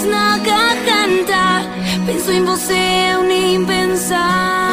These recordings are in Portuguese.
dores na garganta. Penso em você, eu nem pensar.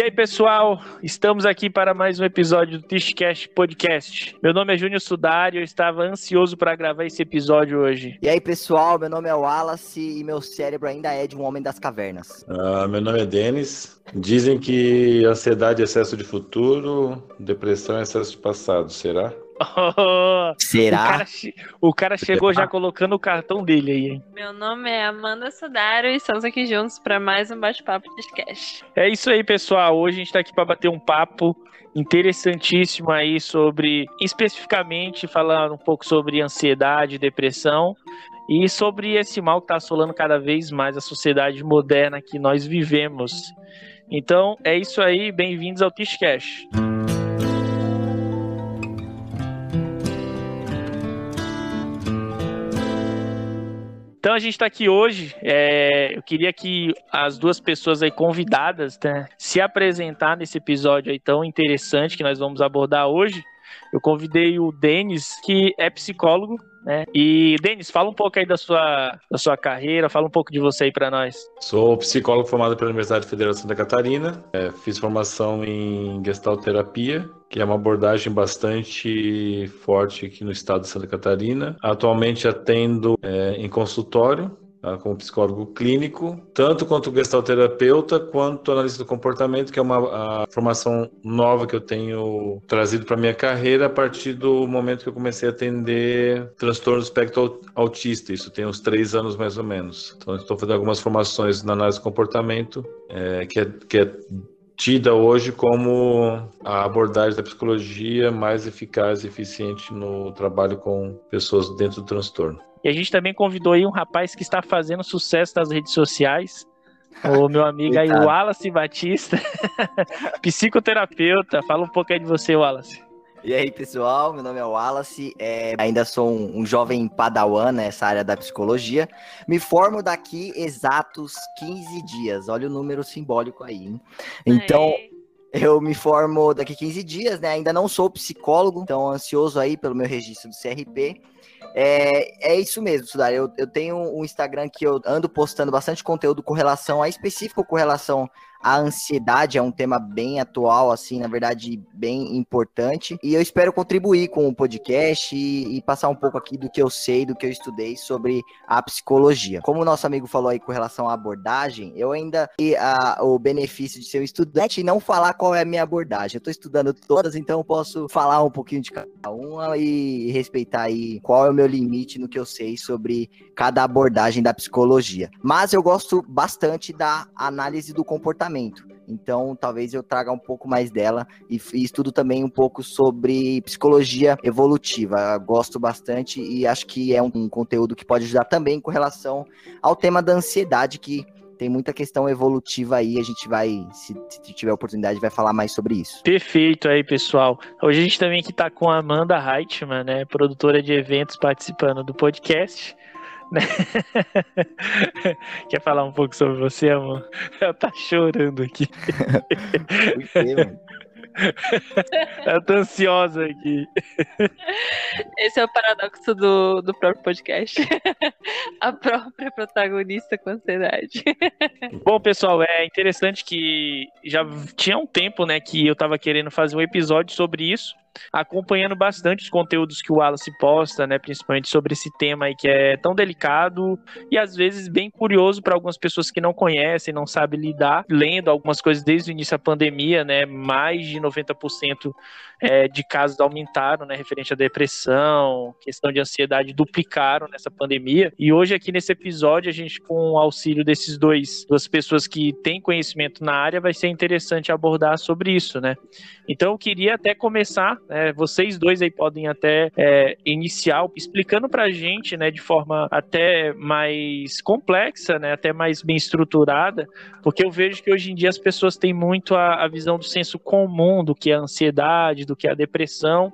E aí, pessoal, estamos aqui para mais um episódio do Tishcast Podcast. Meu nome é Júnior Sudari, eu estava ansioso para gravar esse episódio hoje. E aí, pessoal, meu nome é Wallace e meu cérebro ainda é de um homem das cavernas. Ah, meu nome é Denis. Dizem que ansiedade é excesso de futuro, depressão é excesso de passado. Será? O Será? cara, che- o cara chegou já colocando o cartão dele aí, hein? Meu nome é Amanda Sudaro e estamos aqui juntos para mais um bate-papo de sketch. É isso aí, pessoal. Hoje a gente está aqui para bater um papo interessantíssimo aí sobre, especificamente, falar um pouco sobre ansiedade, depressão e sobre esse mal que está assolando cada vez mais a sociedade moderna que nós vivemos. Então, é isso aí. Bem-vindos ao Tishcast. Então a gente está aqui hoje. é, eu queria que as duas pessoas aí convidadas né, se apresentar nesse episódio aí tão interessante que nós vamos abordar hoje. Eu convidei o Denis, que é psicólogo, né? E Denis, fala um pouco aí da sua, da sua carreira, fala um pouco de você aí para nós. Sou psicólogo formado pela Universidade Federal de Santa Catarina. É, fiz formação em gestalterapia, que é uma abordagem bastante forte aqui no estado de Santa Catarina. Atualmente atendo é, em consultório. Tá, Como psicólogo clínico, tanto quanto gestalterapeuta, quanto analista do comportamento, que é uma formação nova que eu tenho trazido para minha carreira a partir do momento que eu comecei a atender transtorno do espectro au- autista. Isso tem uns três anos mais ou menos. Então, estou fazendo algumas formações na análise do comportamento, é, que, é, que é tida hoje como a abordagem da psicologia mais eficaz e eficiente no trabalho com pessoas dentro do transtorno. E a gente também convidou aí um rapaz que está fazendo sucesso nas redes sociais. O meu amigo aí, o. Wallace Batista, psicoterapeuta. Fala um pouco aí de você, Wallace. E aí, pessoal, meu nome é Wallace, é, ainda sou um, um jovem padawan nessa área da psicologia. Me formo daqui exatos 15 dias, olha o número simbólico aí, hein? Então, Aí, eu me formo daqui 15 dias, né? Ainda não sou psicólogo, então ansioso aí pelo meu registro do CRP. É, é isso mesmo, Sudar. Eu, eu tenho um Instagram que eu ando postando bastante conteúdo com relação a específico com relação à ansiedade, é um tema bem atual, assim, na verdade, bem importante. E eu espero contribuir com o podcast e, e passar um pouco aqui do que eu sei, do que eu estudei sobre a psicologia. Como o nosso amigo falou aí com relação à abordagem, eu ainda e o benefício de ser um estudante e não falar qual é a minha abordagem. Eu estou estudando todas, então eu posso falar um pouquinho de cada uma e respeitar aí qual é o meu limite no que eu sei sobre cada abordagem da psicologia. Mas eu gosto bastante da análise do comportamento. Então, talvez eu traga um pouco mais dela e, e estudo também um pouco sobre psicologia evolutiva. Gosto bastante e acho que é um, um conteúdo que pode ajudar também com relação ao tema da ansiedade, que tem muita questão evolutiva aí. A gente vai, se, se tiver oportunidade, vai falar mais sobre isso. Perfeito aí, pessoal. Hoje a gente também aqui tá com a Amanda Reitman, né, produtora de eventos participando do podcast. né? Quer falar um pouco sobre você, amor? Ela tá chorando aqui. Por quê, mano? Ela tá ansiosa aqui. esse é o paradoxo do, do próprio podcast. A própria protagonista com ansiedade. Bom, pessoal, é interessante que já tinha um tempo, né, que eu tava querendo fazer um episódio sobre isso, acompanhando bastante os conteúdos que o Wallace posta, né, principalmente sobre esse tema aí que é tão delicado e às vezes bem curioso para algumas pessoas que não conhecem, não sabem lidar, lendo algumas coisas desde o início da pandemia, né, mais de 90% é, de casos aumentaram, né, referente à depressão, questão de ansiedade duplicaram nessa pandemia. E hoje aqui nesse episódio a gente com o auxílio desses dois duas pessoas que têm conhecimento na área vai ser interessante abordar sobre isso, né? Então eu queria até começar né? Vocês dois aí podem até é, iniciar explicando pra gente, né, de forma até mais complexa, né, até mais bem estruturada, porque eu vejo que hoje em dia as pessoas têm muito a, a visão do senso comum do que é a ansiedade, do que é a depressão,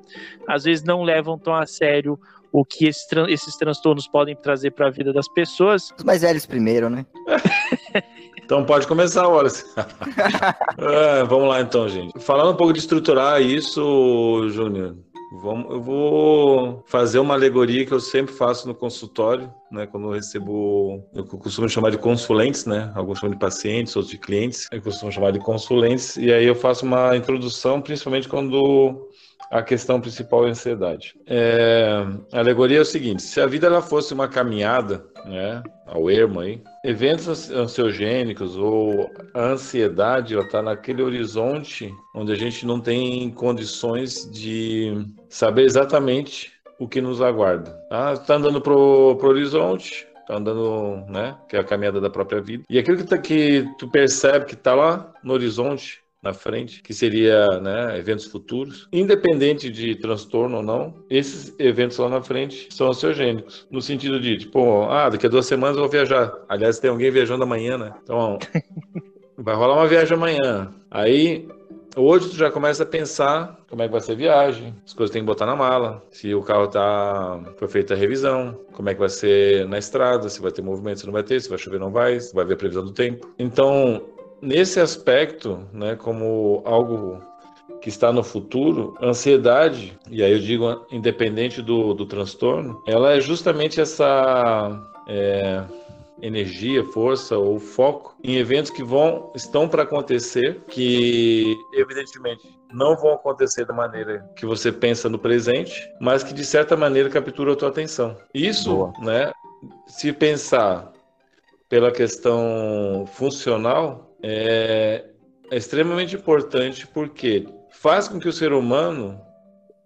às vezes não levam tão a sério o que esses, tran esses transtornos podem trazer para a vida das pessoas. Os mais velhos primeiro, né? Então pode começar, Wallace. é, vamos lá então, gente. Falando um pouco de estruturar isso, Júnior, Vamos, eu vou fazer uma alegoria que eu sempre faço no consultório, né? Quando eu recebo, eu costumo chamar de consulentes, né? Alguns chamam de pacientes, outros de clientes. Eu costumo chamar de consulentes. E aí eu faço uma introdução, principalmente quando a questão principal é a ansiedade. É, a alegoria é o seguinte: se a vida ela fosse uma caminhada, né, ao ermo aí, eventos ansiogênicos ou a ansiedade está naquele horizonte onde a gente não tem condições de saber exatamente o que nos aguarda. Ah, está andando pro, pro horizonte, tá andando, né, que é a caminhada da própria vida. E aquilo que, tá, que tu percebe que está lá no horizonte na frente, que seria né, eventos futuros, independente de transtorno ou não, esses eventos lá na frente são ansiogênicos, no sentido de, tipo, ah, daqui a duas semanas eu vou viajar. Aliás, tem alguém viajando amanhã, né? Então, vai rolar uma viagem amanhã. Aí, Hoje tu já começa a pensar como é que vai ser a viagem, as coisas tem que botar na mala, se o carro tá foi feita a revisão, como é que vai ser na estrada, se vai ter movimento, se não vai ter, se vai chover, não vai, se vai ver a previsão do tempo. Então, nesse aspecto, né, como algo que está no futuro, ansiedade, e aí eu digo independente do, do transtorno, ela é justamente essa é, energia, força ou foco em eventos que vão estão para acontecer, que evidentemente não vão acontecer da maneira que você pensa no presente, mas que de certa maneira captura a tua atenção. Isso, Boa. né? Se pensar pela questão funcional, é, é extremamente importante porque faz com que o ser humano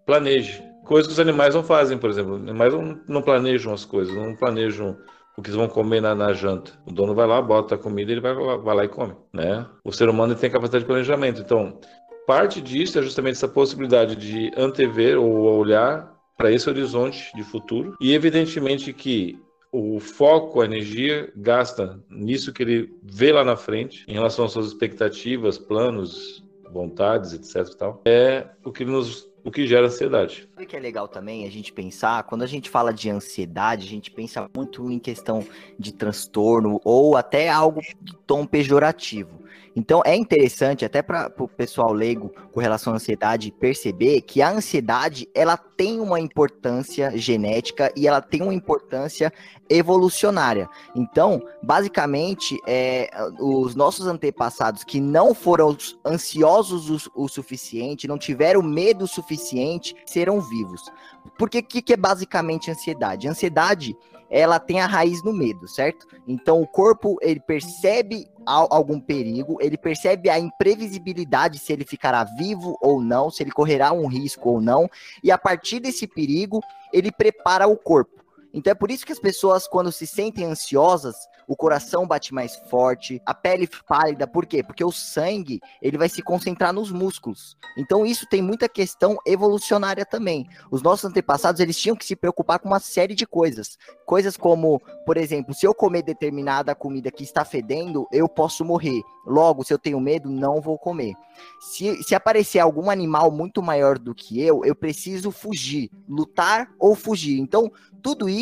planeje. Coisas que os animais não fazem, por exemplo. Os animais não, não planejam as coisas, não planejam o que eles vão comer na, na, janta. O dono vai lá, bota a comida, ele vai, vai lá e come, né? O ser humano tem capacidade de planejamento. Então, parte disso é justamente essa possibilidade de antever ou olhar para esse horizonte de futuro. E evidentemente que o foco, a energia gasta nisso que ele vê lá na frente, em relação às suas expectativas, planos, vontades, etc. Tal, é o que nos o que gera ansiedade. O que é legal também a gente pensar, quando a gente fala de ansiedade, a gente pensa muito em questão de transtorno ou até algo de tom pejorativo. Então é interessante até para o pessoal leigo com relação à ansiedade perceber que a ansiedade ela tem uma importância genética e ela tem uma importância evolucionária. Então, basicamente, é, os nossos antepassados que não foram ansiosos o, o suficiente, não tiveram medo suficiente, serão vivos. Porque o que, que é basicamente ansiedade? Ansiedade ela tem a raiz no medo, certo? Então o corpo ele percebe algum perigo, ele percebe a imprevisibilidade se ele ficará vivo ou não, se ele correrá um risco ou não, e a partir desse perigo ele prepara o corpo. Então é por isso que as pessoas, quando se sentem ansiosas, o coração bate mais forte, a pele pálida, por quê? Porque o sangue, ele vai se concentrar nos músculos. Então isso tem muita questão evolucionária também. Os nossos antepassados, eles tinham que se preocupar com uma série de coisas. Coisas como, por exemplo, se eu comer determinada comida que está fedendo, eu posso morrer. Logo, se eu tenho medo, não vou comer. Se, se aparecer algum animal muito maior do que eu, eu preciso fugir, lutar ou fugir. Então, tudo isso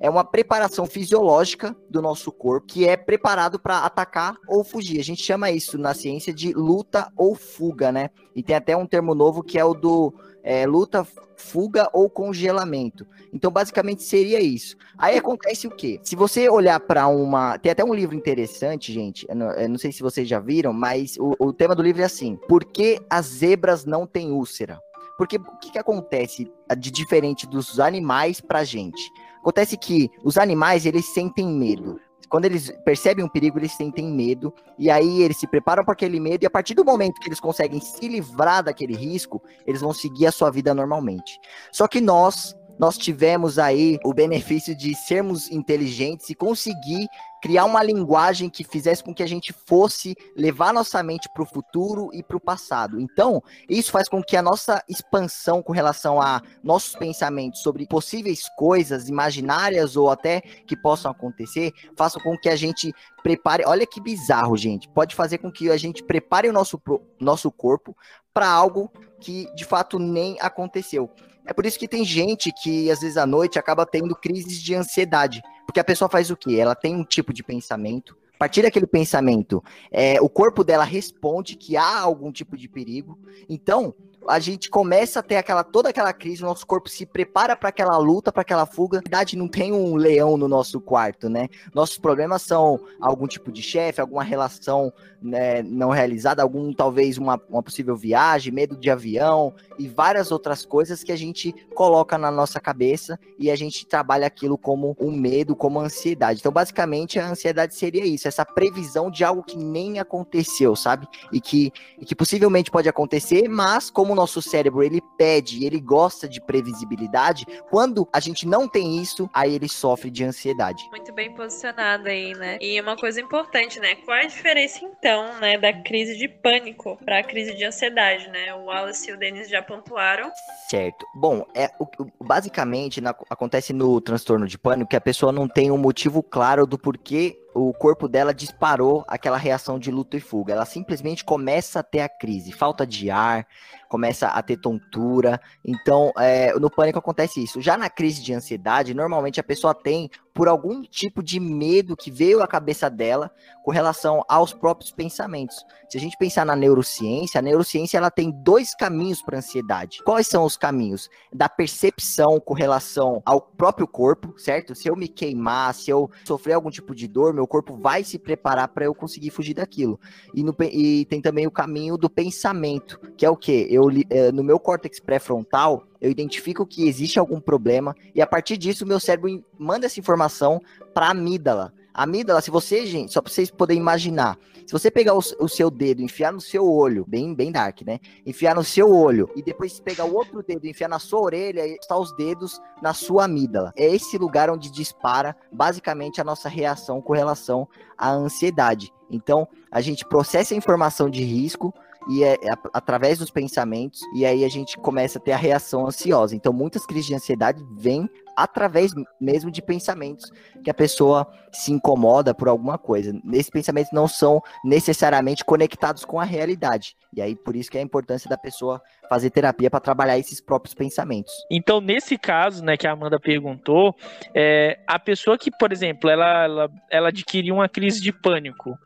é uma preparação fisiológica do nosso corpo que é preparado para atacar ou fugir. A gente chama isso na ciência de luta ou fuga, né? E tem até um termo novo que é o do é, luta, fuga ou congelamento. Então, basicamente seria isso. Aí acontece o quê? Se você olhar para uma. Tem até um livro interessante, gente. Eu não, eu não, sei se vocês já viram, mas o, o tema do livro é assim: Por que as zebras não têm úlcera? Porque o que, que acontece de diferente dos animais pra gente? Acontece que os animais, eles sentem medo. Quando eles percebem um perigo, eles sentem medo, e aí eles se preparam para aquele medo, e a partir do momento que eles conseguem se livrar daquele risco, eles vão seguir a sua vida normalmente. Só que nós, nós tivemos aí o benefício de sermos inteligentes e conseguir criar uma linguagem que fizesse com que a gente fosse levar nossa mente para o futuro e para o passado. Então, isso faz com que a nossa expansão com relação a nossos pensamentos sobre possíveis coisas imaginárias ou até que possam acontecer, faça com que a gente prepare. Olha que bizarro, gente. Pode fazer com que a gente prepare o nosso, nosso corpo para algo que de fato nem aconteceu. É por isso que tem gente que, às vezes, à noite acaba tendo crises de ansiedade. Porque a pessoa faz o quê? Ela tem um tipo de pensamento. A partir daquele pensamento, é, o corpo dela responde que há algum tipo de perigo. Então, a gente começa a ter aquela toda aquela crise, o nosso corpo se prepara para aquela luta, para aquela fuga. Na verdade, não tem um leão no nosso quarto, né? Nossos problemas são algum tipo de chefe, alguma relação né, não realizada, algum talvez uma, uma possível viagem, medo de avião e várias outras coisas que a gente coloca na nossa cabeça e a gente trabalha aquilo como um medo, como ansiedade. Então, basicamente, a ansiedade seria isso, essa previsão de algo que nem aconteceu, sabe? E que, e que possivelmente pode acontecer, mas como como o nosso cérebro ele pede, ele gosta de previsibilidade, quando a gente não tem isso, aí ele sofre de ansiedade. Muito bem posicionado aí, né? E uma coisa importante, né? Qual é a diferença então, né, da crise de pânico para a crise de ansiedade, né? O Wallace e o Denis já pontuaram. Certo. Bom, é o, basicamente na, acontece no transtorno de pânico que a pessoa não tem um motivo claro do porquê o corpo dela disparou aquela reação de luta e fuga. Ela simplesmente começa a ter a crise, falta de ar, começa a ter tontura. Então, é, no pânico acontece isso. Já na crise de ansiedade, normalmente a pessoa tem por algum tipo de medo que veio à cabeça dela com relação aos próprios pensamentos. Se a gente pensar na neurociência, a neurociência ela tem dois caminhos para ansiedade. Quais são os caminhos? Da percepção com relação ao próprio corpo, certo? Se eu me queimar, se eu sofrer algum tipo de dor, meu corpo vai se preparar para eu conseguir fugir daquilo. E, no, e, tem também o caminho do pensamento, que é o que? Eu eh, no meu córtex pré-frontal eu identifico que existe algum problema e a partir disso meu cérebro manda essa informação para a amígdala. A amígdala, se você, gente, só para vocês poderem imaginar, se você pegar o, o, seu dedo, enfiar no seu olho, bem, bem dark, né? Enfiar no seu olho e depois pegar o outro dedo, enfiar na sua orelha e está os dedos na sua amígdala. É esse lugar onde dispara basicamente a nossa reação com relação à ansiedade. Então, a gente processa a informação de risco, e é, é através dos pensamentos, e aí a gente começa a ter a reação ansiosa. Então, muitas crises de ansiedade vêm através mesmo de pensamentos que a pessoa se incomoda por alguma coisa. Esses pensamentos não são necessariamente conectados com a realidade. E aí por isso que é a importância da pessoa fazer terapia para trabalhar esses próprios pensamentos. Então, nesse caso, né, que a Amanda perguntou, é, a pessoa que, por exemplo, ela, ela, ela adquiriu uma crise de pânico,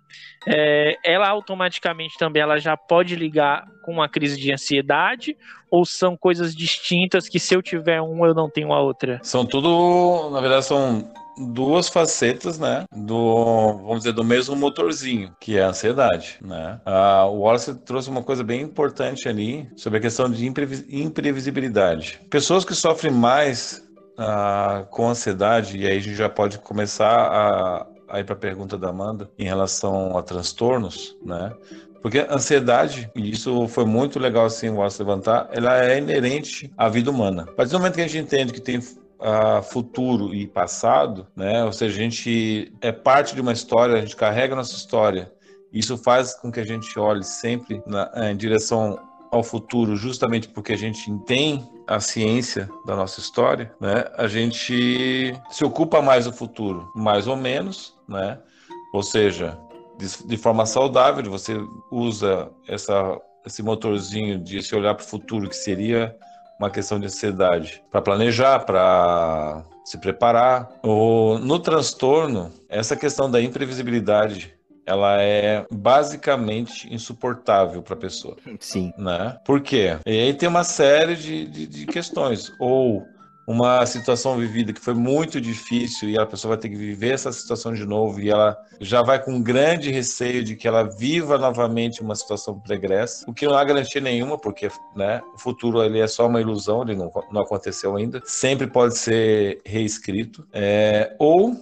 é, ela automaticamente também ela já pode ligar com uma crise de ansiedade ou são coisas distintas que se eu tiver um eu não tenho a outra? São tudo, na verdade, são duas facetas, né, do, vamos dizer, do mesmo motorzinho, que é a ansiedade, né. Ah, o Wallace trouxe uma coisa bem importante ali sobre a questão de imprevisibilidade. Pessoas que sofrem mais ah, com ansiedade, e aí a gente já pode começar a, a ir para a pergunta da Amanda em relação a transtornos, né? Porque a ansiedade, e isso foi muito legal assim o Wallace levantar, ela é inerente à vida humana. A partir do momento que a gente entende que tem uh, futuro e passado, né? Ou seja, a gente é parte de uma história, a gente carrega a nossa história. Isso faz com que a gente olhe sempre na, em direção ao futuro, justamente porque a gente tem a ciência da nossa história, né? A gente se ocupa mais do futuro, mais ou menos, né? Ou seja, de, de forma saudável, você usa essa, esse motorzinho de se olhar para o futuro, que seria uma questão de ansiedade, para planejar, para se preparar. O, no transtorno, essa questão da imprevisibilidade ela é basicamente insuportável para a pessoa. Sim. Né? Por quê? E aí tem uma série de, de, de questões. Ou uma situação vivida que foi muito difícil e a pessoa vai ter que viver essa situação de novo e ela já vai com grande receio de que ela viva novamente uma situação pregressa, o que não há garantia nenhuma, porque né, o futuro ele é só uma ilusão, ele não, não aconteceu ainda, sempre pode ser reescrito, é, ou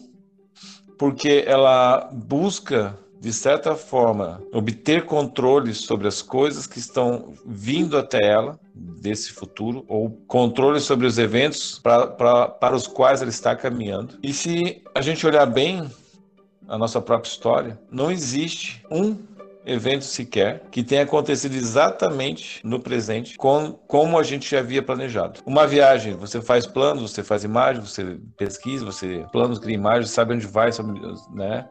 porque ela busca de certa forma, obter controle sobre as coisas que estão vindo até ela desse futuro, ou controle sobre os eventos pra, pra, para os quais ela está caminhando. E se a gente olhar bem a nossa própria história, não existe um evento sequer que tenha acontecido exatamente no presente, com, como a gente já havia planejado. Uma viagem, você faz planos, você faz imagens, você pesquisa, você planos, cria imagens, sabe onde vai, sabe, né?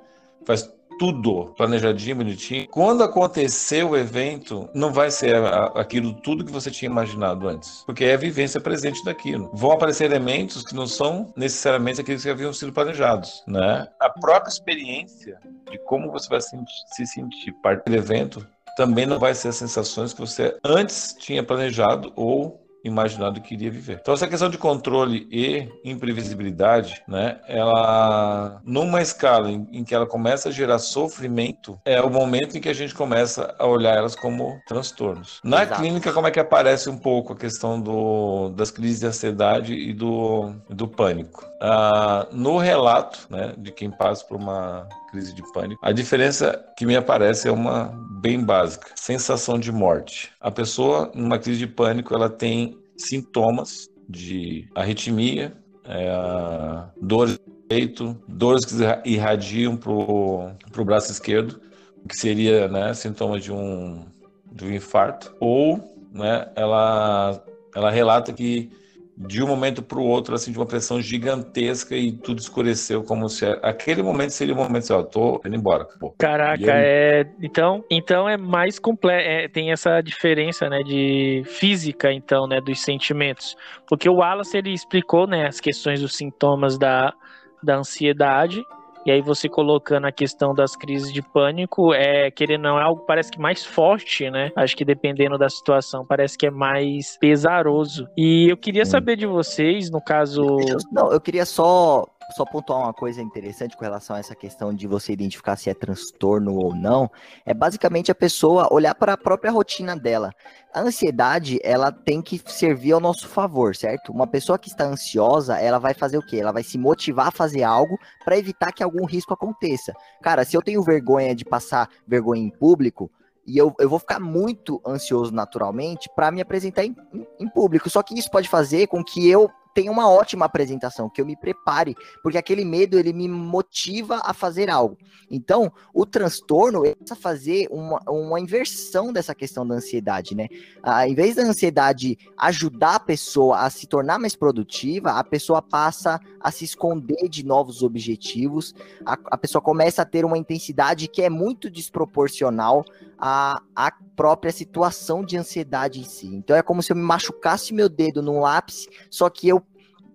Faz tudo planejadinho, bonitinho. Quando acontecer o evento, não vai ser aquilo tudo que você tinha imaginado antes, porque é a vivência presente daquilo. Vão aparecer elementos que não são necessariamente aqueles que haviam sido planejados, né? A própria experiência de como você vai se sentir parte do evento também não vai ser as sensações que você antes tinha planejado ou imaginado que iria viver. Então essa questão de controle e imprevisibilidade, né, ela numa escala em, em, que ela começa a gerar sofrimento, é o momento em que a gente começa a olhar elas como transtornos. Na Exato. clínica como é que aparece um pouco a questão do, das crises de ansiedade e do, do pânico? Ah, no relato, né, de quem passa por uma crise de pânico, a diferença que me aparece é uma bem básica: sensação de morte. A pessoa, numa crise de pânico, ela tem sintomas de arritmia, é, dores no peito, dores que irradiam para o braço esquerdo, que seria né, sintoma de um, de um infarto, ou né, ela, ela relata que de um momento para o outro, assim, de uma pressão gigantesca e tudo escureceu, como se aquele momento seria o momento assim, ó, tô indo embora. Pô. Caraca, é... então, então é mais complexo, é, tem essa diferença, né, de física, então, né, dos sentimentos, porque o Wallace, ele explicou, né, as questões dos sintomas da, da ansiedade, e aí você colocando a questão das crises de pânico, é querendo não é algo parece que mais forte, né? Acho que dependendo da situação, parece que é mais pesaroso. E eu queria saber de vocês, no caso, não, eu queria só só pontuar uma coisa interessante com relação a essa questão de você identificar se é transtorno ou não, é basicamente a pessoa olhar para a própria rotina dela. A ansiedade, ela tem que servir ao nosso favor, certo? Uma pessoa que está ansiosa, ela vai fazer o quê? Ela vai se motivar a fazer algo para evitar que algum risco aconteça. Cara, se eu tenho vergonha de passar vergonha em público, e eu, eu vou ficar muito ansioso naturalmente para me apresentar em, em, público. Só que isso pode fazer com que eu tenha uma ótima apresentação, que eu me prepare, porque aquele medo ele me motiva a fazer algo. Então, o transtorno é fazer uma, uma inversão dessa questão da ansiedade, né? Ah, em vez da ansiedade ajudar a pessoa a se tornar mais produtiva, a pessoa passa a se esconder de novos objetivos, a, a pessoa começa a ter uma intensidade que é muito desproporcional à, à própria situação de ansiedade em si. Então, é como se eu me machucasse meu dedo num lápis, só que eu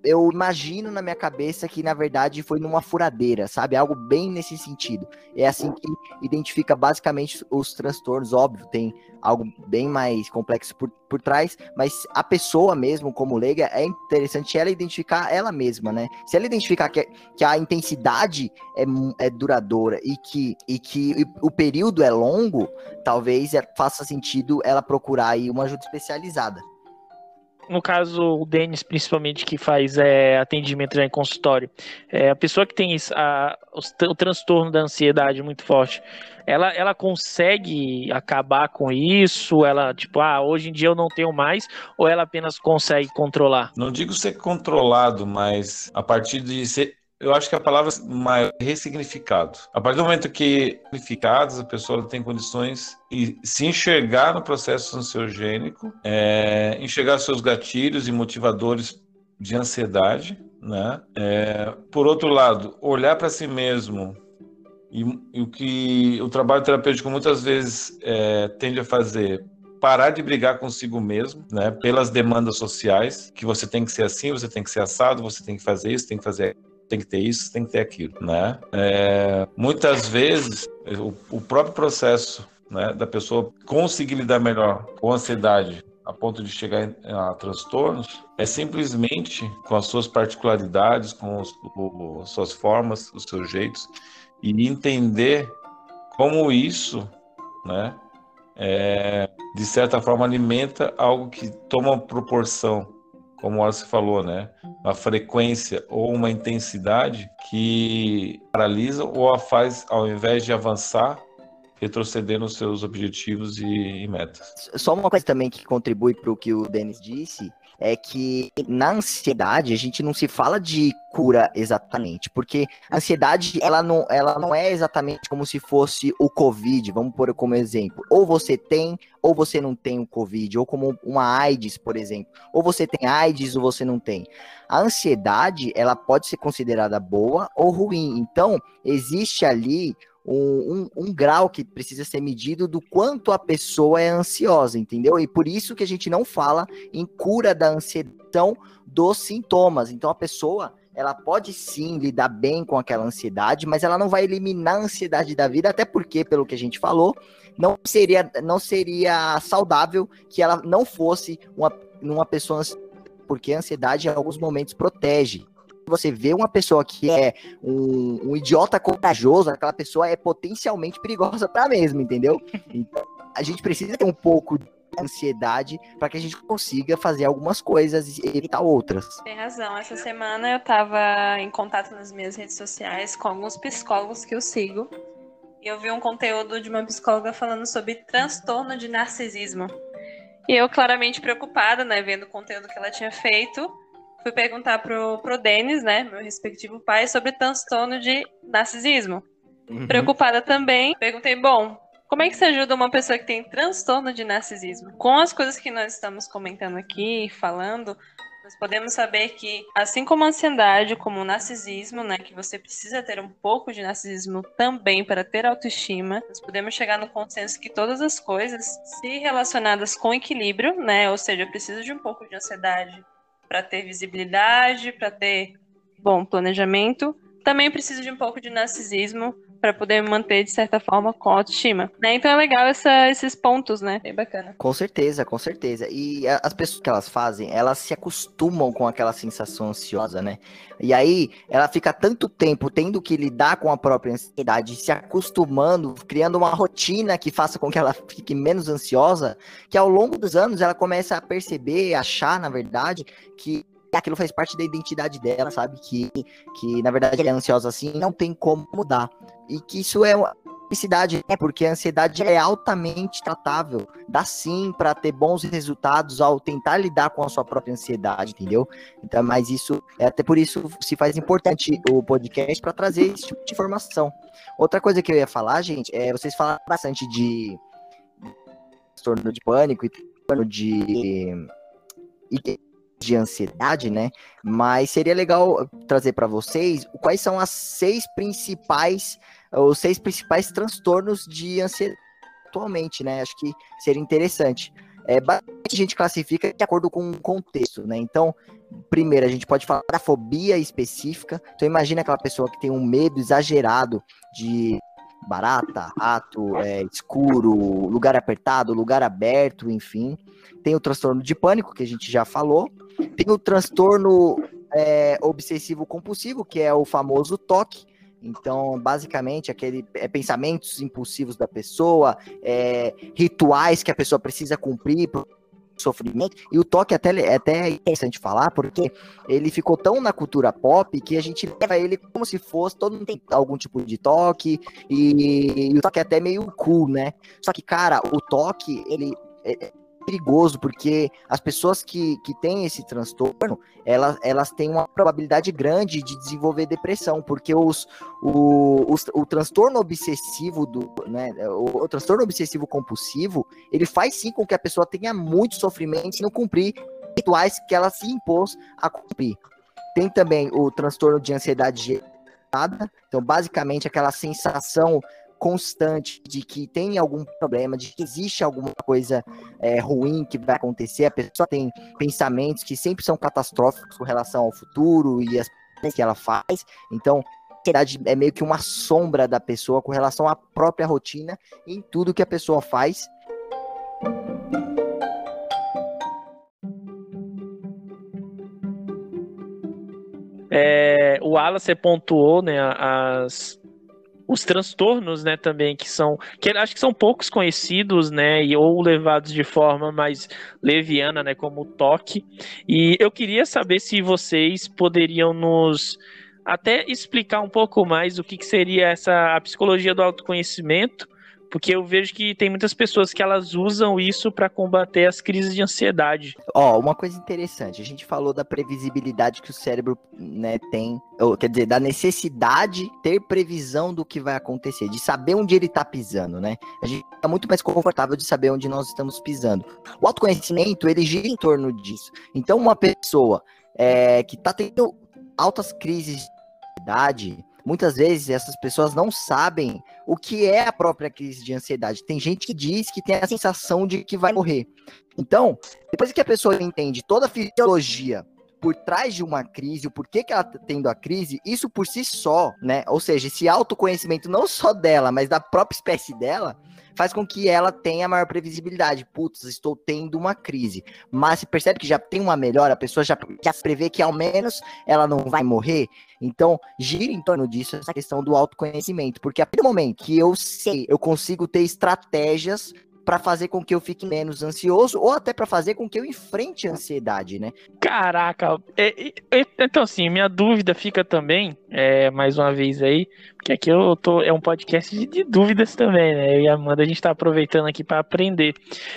eu imagino na minha cabeça que na verdade foi numa furadeira, sabe? Algo bem nesse sentido. É assim que identifica basicamente os transtornos, óbvio, tem algo bem mais complexo por, por trás, mas a pessoa mesmo, como leiga, é interessante ela identificar ela mesma, né? Se ela identificar que, que a intensidade é, é duradoura e que, e que o período é longo, talvez é, faça sentido ela procurar aí uma ajuda especializada no caso, o Denis, principalmente, que faz é, atendimento já em consultório, é, a pessoa que tem a, o, o, transtorno da ansiedade muito forte, ela, ela consegue acabar com isso? Ela, tipo, ah, hoje em dia eu não tenho mais, ou ela apenas consegue controlar? Não digo ser controlado, mas a partir de ser eu acho que a palavra maior é ressignificado. A partir do momento que significados, a pessoa tem condições de se enxergar no processo ansiogênico, é, enxergar seus gatilhos e motivadores de ansiedade, né? É, por outro lado, olhar para si mesmo e, e, o que o trabalho terapêutico muitas vezes é, tende a fazer parar de brigar consigo mesmo, né, pelas demandas sociais, que você tem que ser assim, você tem que ser assado, você tem que fazer isso, tem que fazer tem que ter isso, tem que ter aquilo, né? É, muitas vezes o, o, próprio processo né, da pessoa conseguir lidar melhor com a ansiedade a ponto de chegar a transtornos é simplesmente com as suas particularidades, com os, o, as suas formas, os seus jeitos e entender como isso, né, é, de certa forma alimenta algo que toma proporção como você falou, né? Uma frequência ou uma intensidade que paralisa ou a faz, ao invés de avançar, retroceder nos seus objetivos e, e metas. Só uma coisa também que contribui para o que o Denis disse é que na ansiedade a gente não se fala de cura exatamente, porque a ansiedade ela não, ela não é exatamente como se fosse o Covid, vamos pôr como exemplo. Ou você tem, ou você não tem o Covid, ou como uma AIDS, por exemplo. Ou você tem AIDS ou você não tem. A ansiedade, ela pode ser considerada boa ou ruim. Então, existe ali um, um, um, grau que precisa ser medido do quanto a pessoa é ansiosa, entendeu? E por isso que a gente não fala em cura da ansiedade dos sintomas. Então a pessoa ela pode sim lidar bem com aquela ansiedade, mas ela não vai eliminar a ansiedade da vida, até porque, pelo que a gente falou, não seria, não seria saudável que ela não fosse uma, uma pessoa porque a ansiedade em alguns momentos protege você vê uma pessoa que é um, um idiota corajoso, aquela pessoa é potencialmente perigosa para mesmo, entendeu? Então, a gente precisa ter um pouco de ansiedade para que a gente consiga fazer algumas coisas e evitar outras. Tem razão. Essa semana eu estava em contato nas minhas redes sociais com alguns psicólogos que eu sigo. E eu vi um conteúdo de uma psicóloga falando sobre transtorno de narcisismo. E eu claramente preocupada, né, vendo o conteúdo que ela tinha feito, fui perguntar pro, pro Denis, né, meu respectivo pai, sobre transtorno de narcisismo. Uhum. Preocupada também, perguntei, bom, como é que se ajuda uma pessoa que tem transtorno de narcisismo? Com as coisas que nós estamos comentando aqui, falando, nós podemos saber que, assim como a ansiedade, como o narcisismo, né, que você precisa ter um pouco de narcisismo também para ter autoestima, nós podemos chegar no consenso que todas as coisas, se relacionadas com equilíbrio, né, ou seja, eu preciso de um pouco de ansiedade para ter visibilidade, para ter bom planejamento. Também preciso de um pouco de narcisismo para poder manter, de certa forma, com autoestima. Né? Então é legal essa, esses pontos, né? Bem bacana. Com certeza, com certeza. E as pessoas que elas fazem, elas se acostumam com aquela sensação ansiosa, né? E aí ela fica tanto tempo tendo que lidar com a própria ansiedade, se acostumando, criando uma rotina que faça com que ela fique menos ansiosa, que ao longo dos anos ela começa a perceber, achar, na verdade, que aquilo faz parte da identidade dela, sabe? Que, que na verdade ela é ansiosa assim, não tem como mudar. E que isso é uma felicidade, né? Porque a ansiedade é altamente tratável. Dá sim para ter bons resultados ao tentar lidar com a sua própria ansiedade, entendeu? Então, mas isso é até por isso se faz importante o podcast para trazer esse tipo de informação. Outra coisa que eu ia falar, gente, é vocês falaram bastante de transtorno de pânico e transtorno de e de ansiedade, né? Mas seria legal trazer para vocês quais são as seis principais, os seis principais transtornos de ansiedade atualmente, né? Acho que seria interessante. É, a gente classifica de acordo com o contexto, né? Então, primeiro, a gente pode falar da fobia específica. Então, imagina aquela pessoa que tem um medo exagerado de barata, rato, é, escuro, lugar apertado, lugar aberto, enfim. Tem o transtorno de pânico, que a gente já falou. Tem o transtorno é, obsessivo compulsivo, que é o famoso toque. Então, basicamente, aquele é, pensamentos impulsivos da pessoa, é, rituais que a pessoa precisa cumprir sofrimento. E o toque até, é até interessante falar, porque ele ficou tão na cultura pop que a gente leva ele como se fosse, todo mundo tem algum tipo de toque, e, e o toque é até meio cool, né? Só que, cara, o toque, ele. Perigoso, porque as pessoas que, que têm esse transtorno, elas, elas têm uma probabilidade grande de desenvolver depressão, porque os, o, os, o transtorno obsessivo do, né, o, o transtorno obsessivo compulsivo, ele faz sim com que a pessoa tenha muito sofrimento se não cumprir rituais que ela se impôs a cumprir. Tem também o transtorno de ansiedade então, basicamente, aquela sensação constante de que tem algum problema, de que existe alguma coisa é, ruim que vai acontecer, a pessoa tem pensamentos que sempre são catastróficos com relação ao futuro e as coisas que ela faz. Então, ansiedade é meio que uma sombra da pessoa com relação à própria rotina em tudo que a pessoa faz. É, o Wallace pontuou né, as, os transtornos, né, também que são, que acho que são poucos conhecidos, né, e ou levados de forma mais leviana, né, como o toque. E eu queria saber se vocês poderiam nos até explicar um pouco mais o que, que seria essa a psicologia do autoconhecimento Porque eu vejo que tem muitas pessoas que elas usam isso para combater as crises de ansiedade. Ó, uma coisa interessante, a gente falou da previsibilidade que o cérebro né, tem, ou, quer dizer, da necessidade de ter previsão do que vai acontecer, de saber onde ele tá pisando, né? A gente fica muito mais confortável de saber onde nós estamos pisando. O autoconhecimento, ele gira em torno disso. Então, uma pessoa é, que tá tendo altas crises de ansiedade, muitas vezes essas pessoas não sabem o que é a própria crise de ansiedade. Tem gente que diz que tem a sensação de que vai morrer. Então, depois que a pessoa entende toda a fisiologia por trás de uma crise, o porquê que ela tá tendo a crise, isso por si só, né? Ou seja, esse autoconhecimento não só dela, mas da própria espécie dela, faz com que ela tenha maior previsibilidade. Putz, estou tendo uma crise. Mas se percebe que já tem uma melhora, a pessoa já, já prevê que ao menos ela não vai morrer. Então, gira em torno disso essa questão do autoconhecimento. Porque a partir do momento que eu sei, eu consigo ter estratégias para fazer com que eu fique menos ansioso ou até para fazer com que eu enfrente a ansiedade, né? Caraca, é, é, então assim, minha dúvida fica também, é, mais uma vez aí, porque aqui eu tô, é um podcast de, de dúvidas também, né? Eu e a Amanda a gente está aproveitando aqui para aprender.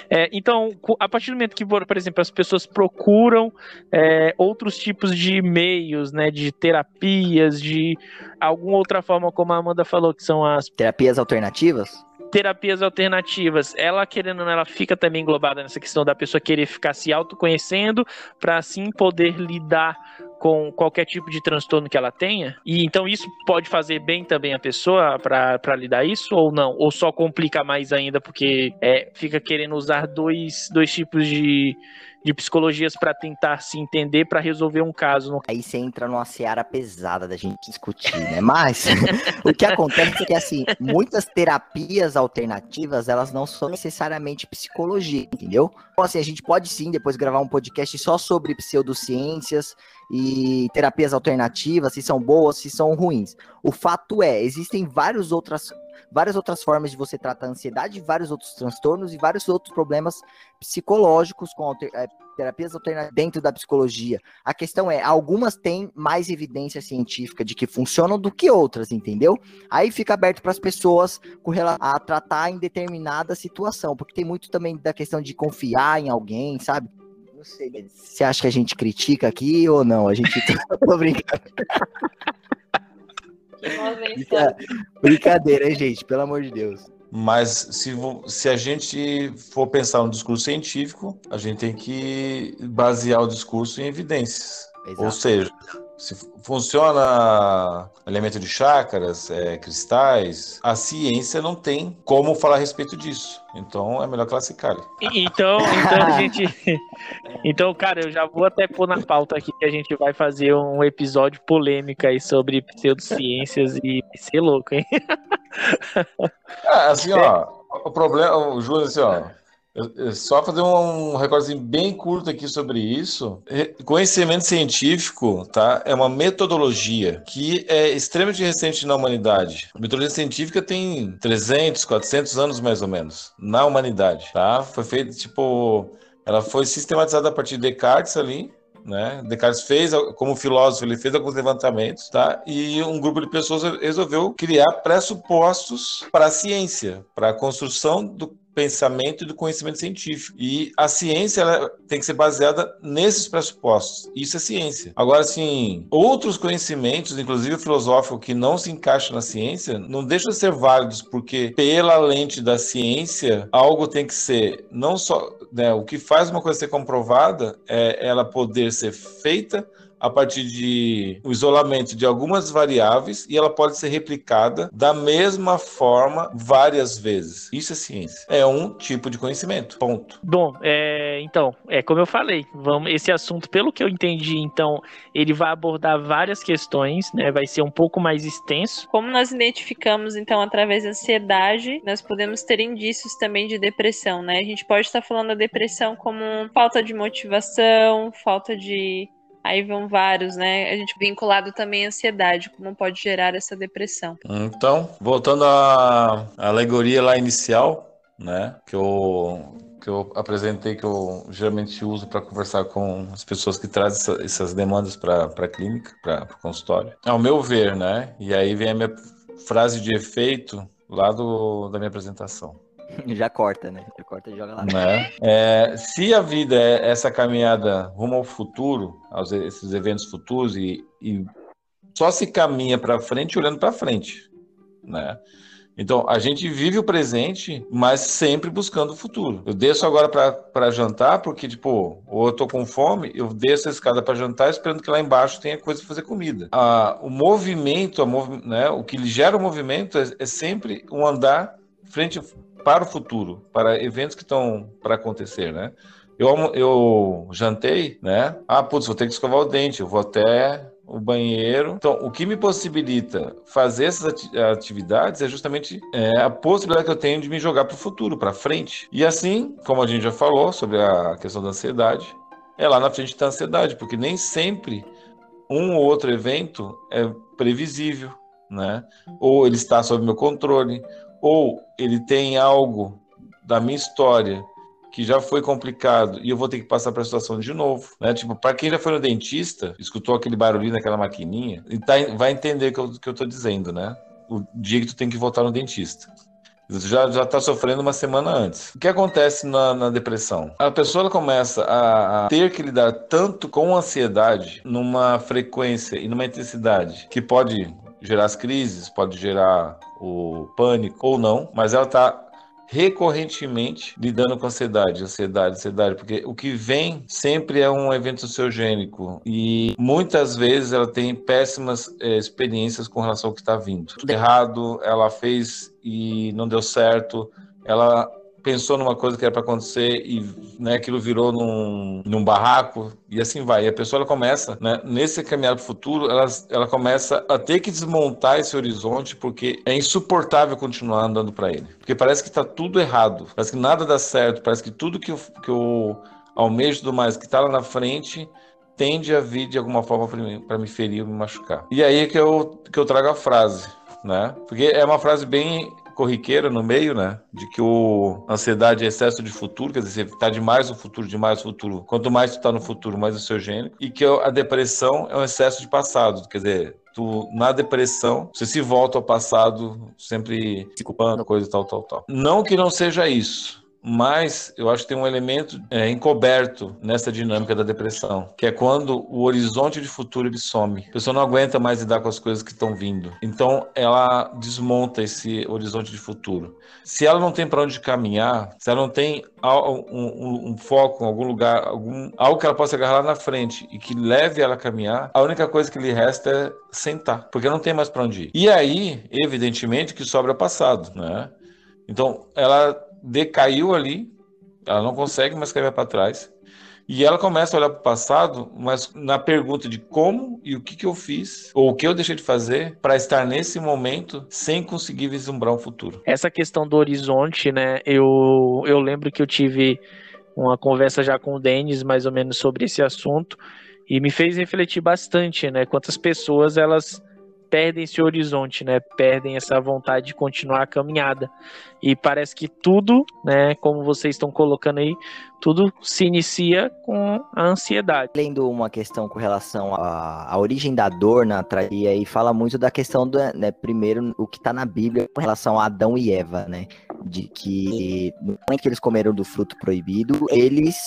É, então, a partir do momento que, por exemplo, as pessoas procuram é, outros tipos de meios, né, de terapias, de alguma outra forma, como a Amanda falou, que são as terapias alternativas terapias alternativas, ela querendo ou não, ela fica também englobada nessa questão da pessoa querer ficar se autoconhecendo para assim poder lidar com qualquer tipo de transtorno que ela tenha. E então isso pode fazer bem também a pessoa para lidar isso ou não? Ou só complica mais ainda porque é, fica querendo usar dois, dois tipos de, de psicologias para tentar se entender para resolver um caso. Aí você entra numa seara pesada da gente discutir, né? Mas o que acontece é que assim, muitas terapias alternativas, elas não são necessariamente psicologia, entendeu? Então assim, a gente pode sim depois gravar um podcast só sobre pseudociências e terapias alternativas, se são boas, se são ruins. O fato é, existem várias outras várias outras formas de você tratar a ansiedade, vários outros transtornos e vários outros problemas psicológicos com alter, é, terapias alternativas dentro da psicologia. A questão é, algumas têm mais evidência científica de que funcionam do que outras, entendeu? Aí fica aberto para as pessoas com a tratar em determinada situação, porque tem muito também da questão de confiar em alguém, sabe? Não sei, você acha que a gente critica aqui ou não? A gente tá tô brincando. Brincadeira, hein, gente? Pelo amor de Deus. Mas se, se a gente for pensar no discurso científico, a gente tem que basear o discurso em evidências. Exato. Ou seja, se funciona elemento de chácaras, é, cristais, a ciência não tem como falar a respeito disso. Então é melhor classificar. Então, então gente, então cara, eu já vou até pôr na pauta aqui que a gente vai fazer um episódio polêmico aí sobre pseudociências e ser louco, hein? É, assim, ó, o problema, o Júlio, assim, ó, só fazer um recorde bem curto aqui sobre isso. Conhecimento científico, tá? É uma metodologia que é extremamente recente na humanidade. A metodologia científica tem 300, 400 anos mais ou menos na humanidade, tá? Foi feito tipo, ela foi sistematizada a partir de Descartes ali, né? Descartes fez, como filósofo, ele fez alguns levantamentos, tá? E um grupo de pessoas resolveu criar pressupostos para a ciência, para a construção do pensamento e do conhecimento científico. E a ciência ela tem que ser baseada nesses pressupostos. Isso é ciência. Agora, assim, outros conhecimentos, inclusive filosófico, que não se encaixam na ciência, não deixam de ser válidos, porque pela lente da ciência, algo tem que ser não só. Né, o que faz uma coisa ser comprovada é ela poder ser feita a partir de o isolamento de algumas variáveis e ela pode ser replicada da mesma forma várias vezes. Isso é ciência. É um tipo de conhecimento. Ponto. Bom, é, então, é como eu falei, vamos, esse assunto, pelo que eu entendi, então, ele vai abordar várias questões, né? Vai ser um pouco mais extenso. Como nós identificamos, então, através da ansiedade, nós podemos ter indícios também de depressão, né? A gente pode estar falando da depressão como falta de motivação, falta de Aí vão vários, né? A gente vinculado também à ansiedade, como pode gerar essa depressão. Então, voltando à alegoria lá inicial, né? Que eu, que eu apresentei, que eu geralmente uso para conversar com as pessoas que trazem essa, essas demandas para a clínica, para o consultório. Ao meu ver, né? E aí vem a minha frase de efeito lá do, da minha apresentação. Já corta, né? Já corta e joga lá. Né? É, se a vida é essa caminhada rumo ao futuro, aos esses eventos futuros, e, e só se caminha para frente olhando para frente, né? Então, a gente vive o presente, mas sempre buscando o futuro. Eu desço agora para jantar, porque, tipo, ou eu tô com fome, eu desço a escada para jantar esperando que lá embaixo tenha coisa para fazer comida. O movimento, mov... né, o que gera o movimento é, é sempre um andar frente para o futuro, para eventos que estão para acontecer, né? Eu, eu jantei, né? Ah, putz, vou ter que escovar o dente, eu vou até o banheiro. Então, o que me possibilita fazer essas atividades é justamente é, a possibilidade que eu tenho de me jogar para o futuro, para frente. E assim, como a gente já falou sobre a questão da ansiedade, é lá na frente da ansiedade, porque nem sempre um ou outro evento é previsível, né? Ou ele está sob meu controle, ou ele tem algo da minha história que já foi complicado e eu vou ter que passar para a situação de novo, né? Tipo, para quem já foi no dentista, escutou aquele barulhinho naquela maquininha, e tá, vai entender o que eu, que eu tô dizendo, né? O dia que tu tem que voltar no dentista. Já já está sofrendo uma semana antes. O que acontece na, na depressão? A pessoa começa a, a, ter que lidar tanto com ansiedade numa frequência e numa intensidade que pode gerar as crises, pode gerar o pânico ou não, mas ela está recorrentemente lidando com ansiedade, ansiedade, ansiedade, porque o que vem sempre é um evento sociogênico e muitas vezes ela tem péssimas é, experiências com relação ao que está vindo. Errado, ela fez e não deu certo, ela pensou numa coisa que era para acontecer e né, aquilo virou num, num barraco e assim vai. E a pessoa ela começa, né, nesse caminhar para o futuro, ela, ela começa a ter que desmontar esse horizonte porque é insuportável continuar andando para ele. Porque parece que está tudo errado, parece que nada dá certo, parece que tudo que eu, que eu almejo tudo mais que está lá na frente tende a vir de alguma forma para me ferir ou me machucar. E aí é que eu, que eu trago a frase, né? Porque é uma frase bem corriqueira no meio, né? De que o ansiedade é excesso de futuro, quer dizer, você tá demais no futuro, demais no futuro. Quanto mais tu tá no futuro, mais é seu gênero. E que a depressão é um excesso de passado, quer dizer, tu na depressão, você se volta ao passado, sempre se culpando, coisa tal, tal, tal. Não que não seja isso, mas eu acho que tem um elemento é, encoberto nessa dinâmica da depressão, que é quando o horizonte de futuro ele some. A pessoa não aguenta mais lidar com as coisas que estão vindo. Então ela desmonta esse horizonte de futuro. Se ela não tem para onde caminhar, se ela não tem um, um, um foco em algum lugar, algum, algo que ela possa agarrar lá na frente e que leve ela a caminhar, a única coisa que lhe resta é sentar, porque não tem mais para onde ir. E aí, evidentemente, que sobra passado, né? Então, ela decaiu ali, ela não consegue mais cair para trás. E ela começa a olhar para o passado, mas na pergunta de como e o que, que eu fiz, ou o que eu deixei de fazer para estar nesse momento sem conseguir vislumbrar um futuro. Essa questão do horizonte, né? Eu, eu lembro que eu tive uma conversa já com o Denis, mais ou menos, sobre esse assunto, e me fez refletir bastante, né? Quantas pessoas elas perdem esse horizonte, né? Perdem essa vontade de continuar a caminhada. E parece que tudo, né, como vocês estão colocando aí, tudo se inicia com a ansiedade. Lendo uma questão com relação à, à origem da dor na e fala muito da questão do, né, primeiro o que está na Bíblia com relação a Adão e Eva, né? De que no momento que eles comeram do fruto proibido, eles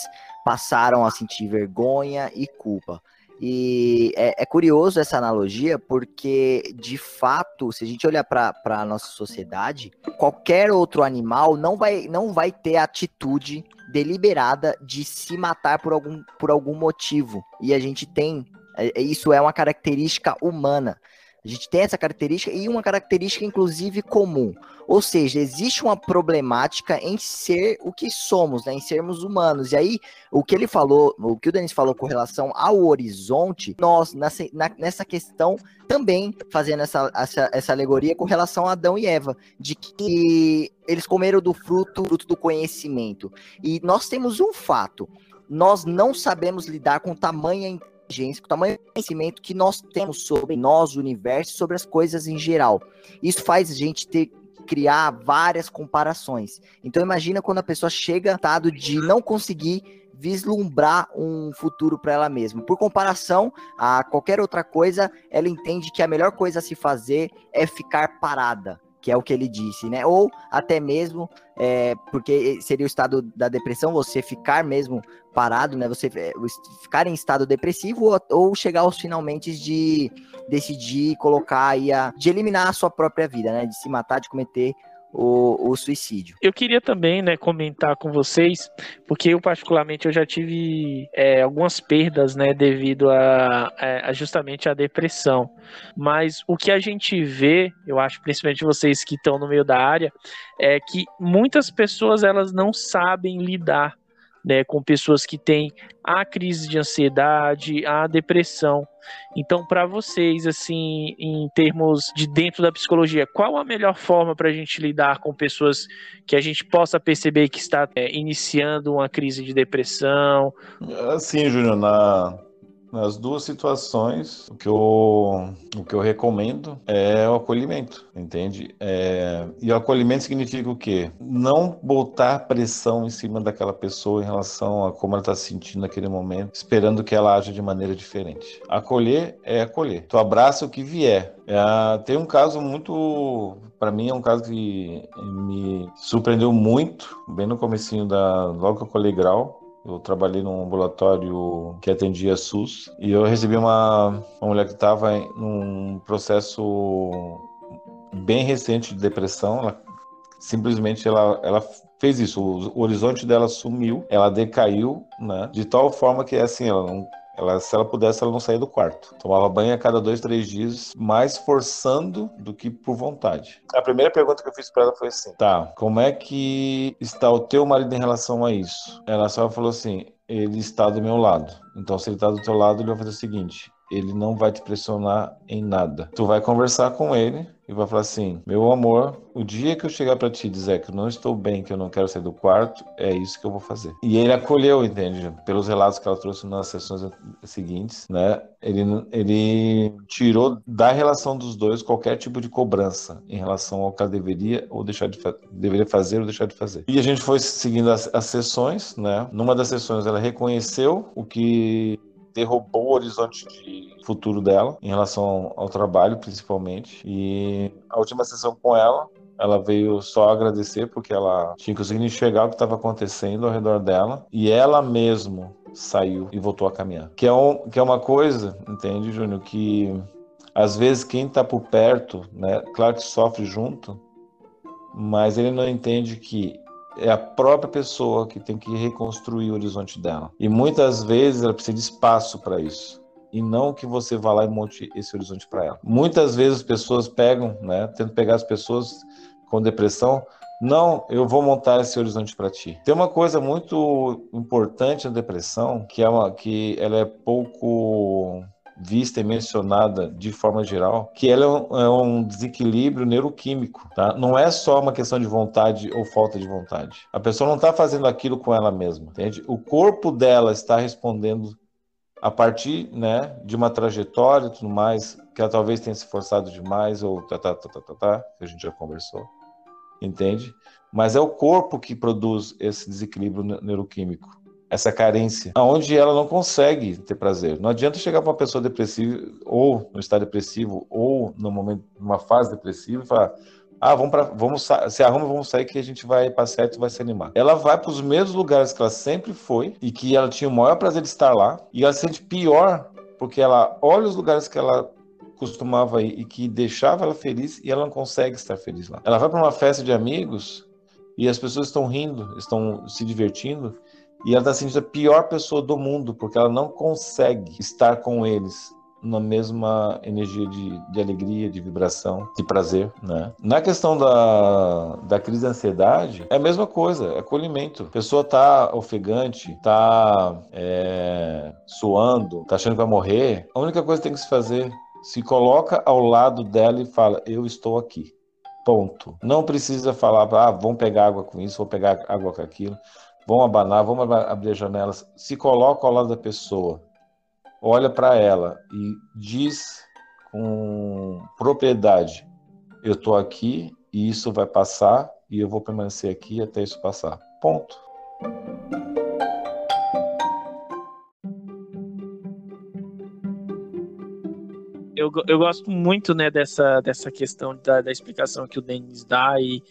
passaram a sentir vergonha e culpa. E é, é, curioso essa analogia, porque de fato, se a gente olhar para a nossa sociedade, qualquer outro animal não vai, não vai ter atitude deliberada de se matar por algum, por algum motivo. E a gente tem. É, isso é uma característica humana. A gente tem essa característica e uma característica, inclusive, comum. Ou seja, existe uma problemática em ser o que somos, né? em sermos humanos. E aí, o que ele falou, o que o Denis falou com relação ao horizonte, nós, nessa, na, nessa questão, também fazendo essa, essa, essa alegoria com relação a Adão e Eva, de que eles comeram do fruto, fruto do conhecimento. E nós temos um fato: nós não sabemos lidar com tamanha inteligência, com o tamanho do conhecimento que nós temos sobre nós, o universo, sobre as coisas em geral. Isso faz a gente ter criar várias comparações. Então imagina quando a pessoa chega estado de não conseguir vislumbrar um futuro para ela mesma. Por comparação a qualquer outra coisa, ela entende que a melhor coisa a se fazer é ficar parada, que é o que ele disse, né? Ou até mesmo, é, porque seria o estado da depressão, você ficar mesmo parado, né? Você é, ficar em estado depressivo ou, ou chegar aos finalmente de decidir colocar aí a, de eliminar a sua própria vida, né? De se matar, de cometer o, o, suicídio. Eu queria também, né, comentar com vocês, porque eu particularmente eu já tive é, algumas perdas, né, devido a, a, justamente a depressão. Mas o que a gente vê, eu acho, principalmente vocês que estão no meio da área, é que muitas pessoas elas não sabem lidar né, com pessoas que têm a crise de ansiedade, a depressão. Então, para vocês, assim, em termos de dentro da psicologia, qual a melhor forma para a gente lidar com pessoas que a gente possa perceber que está é, iniciando uma crise de depressão? Assim, Júnior, na, nas duas situações, o que eu, o que eu recomendo é o acolhimento, entende? É, e o acolhimento significa o quê? Não botar pressão em cima daquela pessoa em relação a como ela está se sentindo naquele momento, esperando que ela aja de maneira diferente. Acolher é acolher. Tu abraça o que vier. É, tem um caso muito, para mim é um caso que me surpreendeu muito, bem no comecinho da, logo que eu colei grau, eu trabalhei num ambulatório que atendia SUS e eu recebi uma, uma mulher que estava num processo bem recente de depressão. Ela, simplesmente ela, ela fez isso. O, o horizonte dela sumiu, ela decaiu, né? De tal forma que assim, ela não ela, se ela pudesse, ela não saía do quarto. Tomava banho a cada dois, três dias, mais forçando do que por vontade. A primeira pergunta que eu fiz para ela foi assim: tá, como é que está o teu marido em relação a isso? Ela só falou assim: ele está do meu lado. Então, se ele está do teu lado, ele vai fazer o seguinte: ele não vai te pressionar em nada. Tu vai conversar com ele e vai falar assim: meu amor, o dia que eu chegar para te dizer que eu não estou bem, que eu não quero sair do quarto, é isso que eu vou fazer. E ele acolheu, entende? Pelos relatos que ela trouxe nas sessões seguintes, né? Ele, ele tirou da relação dos dois qualquer tipo de cobrança em relação ao que ela deveria ou deixar de deveria fazer ou deixar de fazer. E a gente foi seguindo as, as sessões, né? Numa das sessões ela reconheceu o que derrubou o horizonte de futuro dela em relação ao, trabalho, principalmente. E a última sessão com ela, ela veio só agradecer porque ela tinha conseguido enxergar o que estava acontecendo ao redor dela e ela mesmo saiu e voltou a caminhar. Que é, um, que é uma coisa, entende, Júnior, que às vezes quem está por perto, né, claro que sofre junto, mas ele não entende que é a própria pessoa que tem que reconstruir o horizonte dela. E muitas vezes ela precisa de espaço para isso. E não que você vá lá e monte esse horizonte para ela. Muitas vezes as pessoas pegam, né? Tentam pegar as pessoas com depressão. Não, eu vou montar esse horizonte para ti. Tem uma coisa muito importante na depressão, que é uma que ela é pouco vista e mencionada de forma geral, que ela é um, é um, desequilíbrio neuroquímico, tá? Não é só uma questão de vontade ou falta de vontade. A pessoa não está fazendo aquilo com ela mesma, entende? O corpo dela está respondendo a partir, né, de uma trajetória e tudo mais, que ela talvez tenha se forçado demais ou tá, tá, tá, tá, tá, tá, que a gente já conversou, entende? Mas é o corpo que produz esse desequilíbrio neuroquímico essa carência, aonde ela não consegue ter prazer. Não adianta chegar para uma pessoa depressiva ou no estado depressivo ou no momento numa fase depressiva e falar: "Ah, vamos para vamos se arruma, vamos sair que a gente vai passear e vai se animar". Ela vai para os mesmos lugares que ela sempre foi e que ela tinha o maior prazer de estar lá e ela se sente pior porque ela olha os lugares que ela costumava ir e que deixava ela feliz e ela não consegue estar feliz lá. Ela vai para uma festa de amigos e as pessoas estão rindo, estão se divertindo e ela está sentindo a pior pessoa do mundo, porque ela não consegue estar com eles na mesma energia de, de alegria, de vibração, de prazer, né? Na questão da, da crise de ansiedade, é a mesma coisa, é acolhimento. A pessoa tá ofegante, tá é, suando, tá achando que vai morrer. A única coisa que tem que se fazer, se coloca ao lado dela e fala, eu estou aqui. Ponto. Não precisa falar, ah, vamos pegar água com isso, vou pegar água com aquilo vão abanar, vão abrir as janelas, se coloca ao lado da pessoa, olha para ela e diz com propriedade: eu estou aqui e isso vai passar e eu vou permanecer aqui até isso passar. Ponto. Eu eu gosto muito, né, dessa, dessa questão da, da explicação que o Denis dá e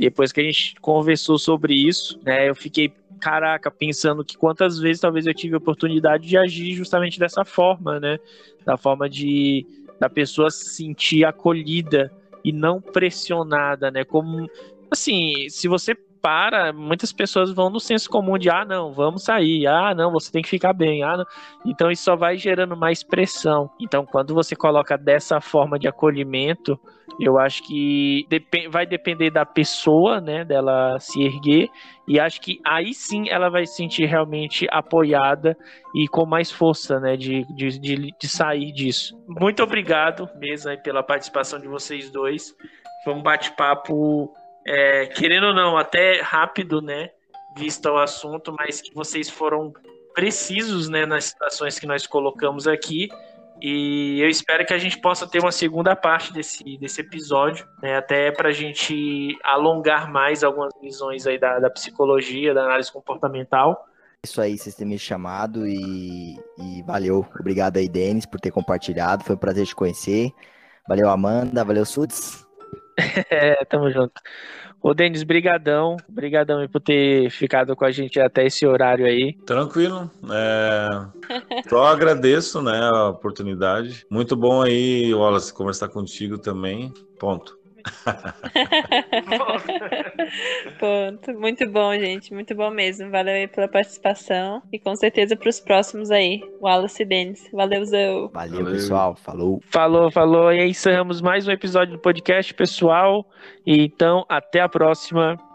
depois que a gente conversou sobre isso, né, eu fiquei, caraca, pensando que quantas vezes talvez eu tive a oportunidade de agir justamente dessa forma, né, da forma de da pessoa se sentir acolhida e não pressionada, né, como assim, se você para, muitas pessoas vão no senso comum de ah, não, vamos sair, ah, não, você tem que ficar bem, ah, não. Então isso só vai gerando mais pressão. Então, quando você coloca dessa forma de acolhimento, eu acho que vai depender da pessoa, né, dela se erguer, e acho que aí sim ela vai se sentir realmente apoiada e com mais força, né, de, de, de, de sair disso. Muito obrigado mesmo aí pela participação de vocês dois. Foi um bate-papo é, querendo ou não, até rápido, né? Vista o assunto, mas que vocês foram precisos, né, nas situações que nós colocamos aqui. E eu espero que a gente possa ter uma segunda parte desse, desse episódio, né, até para a gente alongar mais algumas visões aí da, da psicologia, da análise comportamental. Isso aí, vocês terem me chamado e, e valeu. Obrigado aí, Denis, por ter compartilhado. Foi um prazer te conhecer. Valeu, Amanda. Valeu, Sudes. é, tamo junto. Ô, Denis, brigadão. Brigadão por ter ficado com a gente até esse horário aí. Tranquilo. É... Só agradeço, né, a oportunidade. Muito bom aí, Wallace, conversar contigo também. Ponto. Ponto. Muito bom, gente. Muito bom mesmo. Valeu aí pela participação. E com certeza para os próximos aí. Wallace e Denis. Valeu, Zou. Valeu, Valeu, pessoal. Falou. Falou, falou. E aí encerramos mais um episódio do podcast, pessoal. E então, até a próxima.